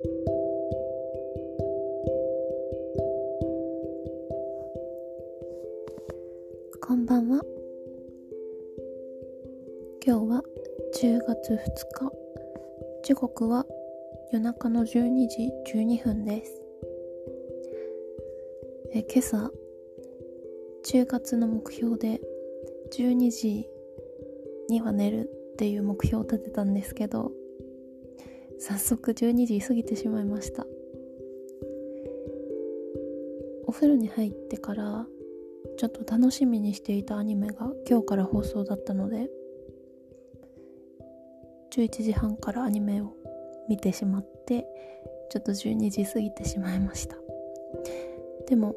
こんばんは。今日は10月2日時刻は夜中の12時12分です。え今朝10月の目標で12時には寝るっていう目標を立てたんですけど早速12時過ぎてしまいました。お風呂に入ってからちょっと楽しみにしていたアニメが今日から放送だったので11時半からアニメを見てしまってちょっと12時過ぎてしまいました。でも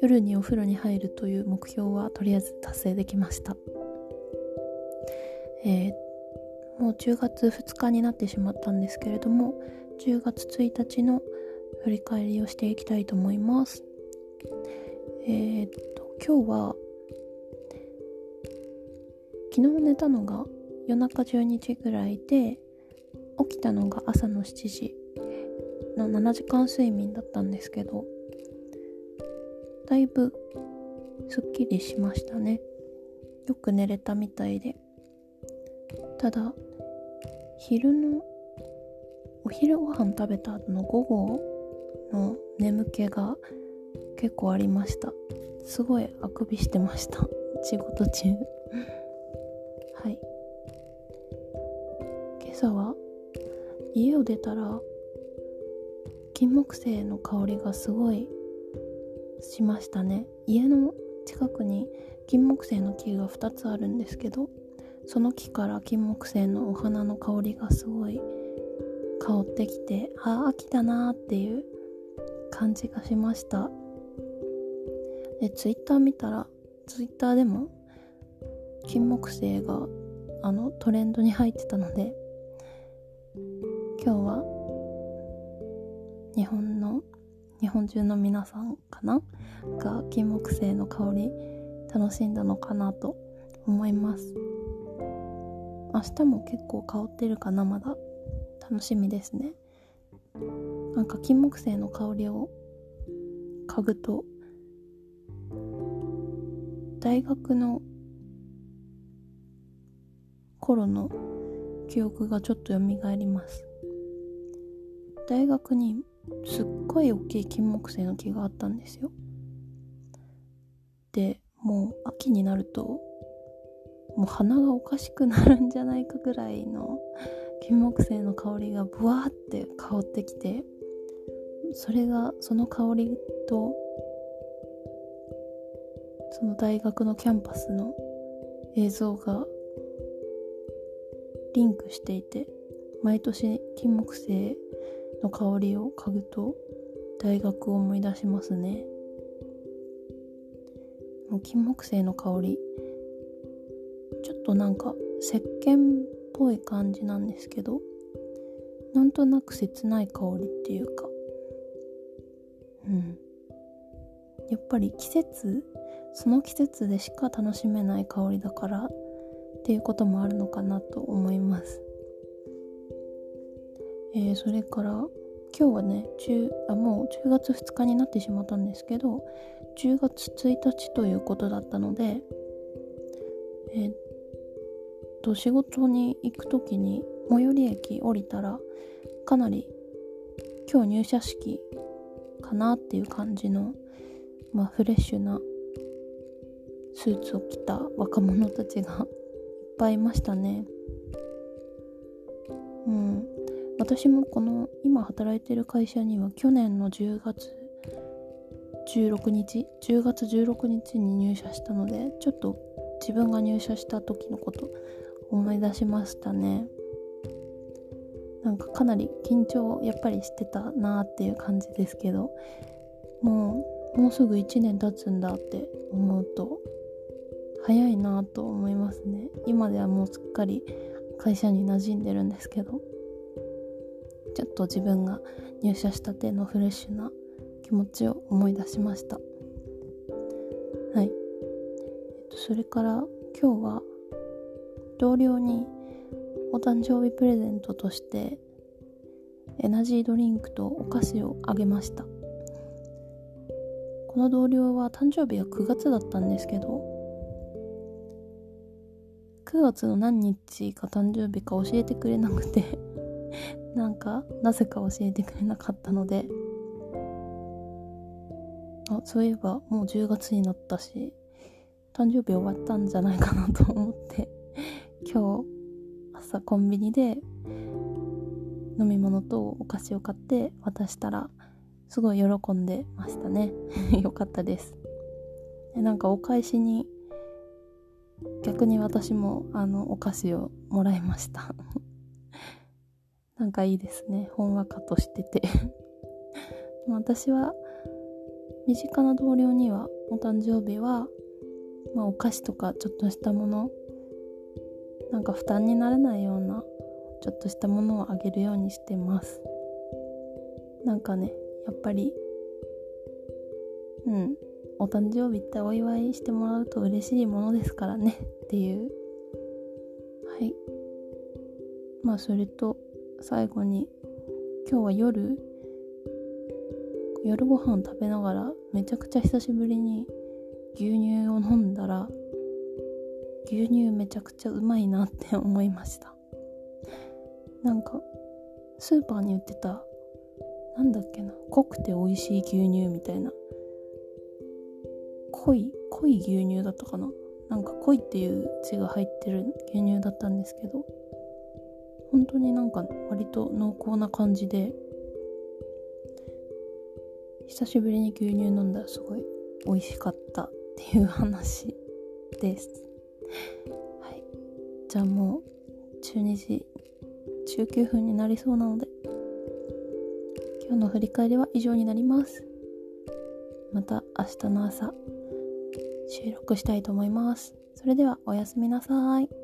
夜にお風呂に入るという目標はとりあえず達成できました。えー、もう10月2日になってしまったんですけれども10月1日の振り返りをしていきたいと思います。えー、っと今日は昨日寝たのが夜中12時ぐらいで起きたのが朝の7時の7時間睡眠だったんですけどだいぶすっきりしましたね。よく寝れたみたいで。ただ昼のお昼ご飯食べた後の午後の眠気が結構ありました。すごいあくびしてました。仕事中。はい。今朝は家を出たら金木犀の香りがすごいしましたね。家の近くに金木犀の木が2つあるんですけどその木から金木犀のお花の香りがすごい香ってきてああ秋だなーっていう感じがしました。でツイッター見たらツイッターでも金木犀があのトレンドに入ってたので今日は日本の日本中の皆さんかな？が金木犀の香り楽しんだのかなと思います。明日も結構香ってるかなまだ。楽しみですね。なんか金木犀の香りを嗅ぐと大学の頃の記憶がちょっと蘇ります。大学にすっごい大きい金木犀の木があったんですよ。でもう秋になるともう鼻がおかしくなるんじゃないかぐらいの金木犀の香りがブワーって香ってきてそれがその香りとその大学のキャンパスの映像がリンクしていて毎年金木犀の香りを嗅ぐと大学を思い出しますね。金木犀の香りちょっとなんか石鹸っぽい感じなんですけどなんとなく切ない香りっていうか。うん。やっぱり季節その季節でしか楽しめない香りだからっていうこともあるのかなと思います。えー、それから今日はね10あもう10月2日になってしまったんですけど10月1日ということだったのでえー、と仕事に行く時に最寄り駅降りたらかなり今日入社式かなっていう感じの、まあ、フレッシュなスーツを着た若者たちがいっぱいいましたね。うん。私もこの今働いてる会社には去年の10月16日10月16日に入社したのでちょっと自分が入社した時のこと思い出しましたね。なんかかなり緊張やっぱりしてたなっていう感じですけどもうもうすぐ1年経つんだって思うと早いなと思いますね。今ではもうすっかり会社に馴染んでるんですけどちょっと自分が入社したてのフレッシュな気持ちを思い出しました。はい、えっと、それから今日は同僚にお誕生日プレゼントとしてエナジードリンクとお菓子をあげました。この同僚は誕生日は9月だったんですけど9月の何日が誕生日か教えてくれなくて なんかなぜか教えてくれなかったのであそういえばもう10月になったし誕生日終わったんじゃないかなと思って。今日朝コンビニで飲み物とお菓子を買って渡したらすごい喜んでましたね。よかったです。でなんかお返しに逆に私もあのお菓子をもらいました。なんかいいですね。ほんわかとしてて。私は身近な同僚にはお誕生日は、まあ、お菓子とかちょっとしたものなんか負担にならないようなちょっとしたものをあげるようにしてます。なんかねやっぱりうんお誕生日ってお祝いしてもらうと嬉しいものですからねっていう。はい。まあそれと最後に今日は夜夜ご飯食べながらめちゃくちゃ久しぶりに牛乳牛乳めちゃくちゃうまいなって思いました。なんかスーパーに売ってたなんだっけな濃くて美味しい牛乳みたいな濃い濃い牛乳だったかな。なんか濃いっていう字が入ってる牛乳だったんですけど本当になんか割と濃厚な感じで久しぶりに牛乳飲んだらすごい美味しかったっていう話です。はい。じゃあもう12時19分になりそうなので今日の振り返りは以上になります。また明日の朝収録したいと思います。それではおやすみなさい。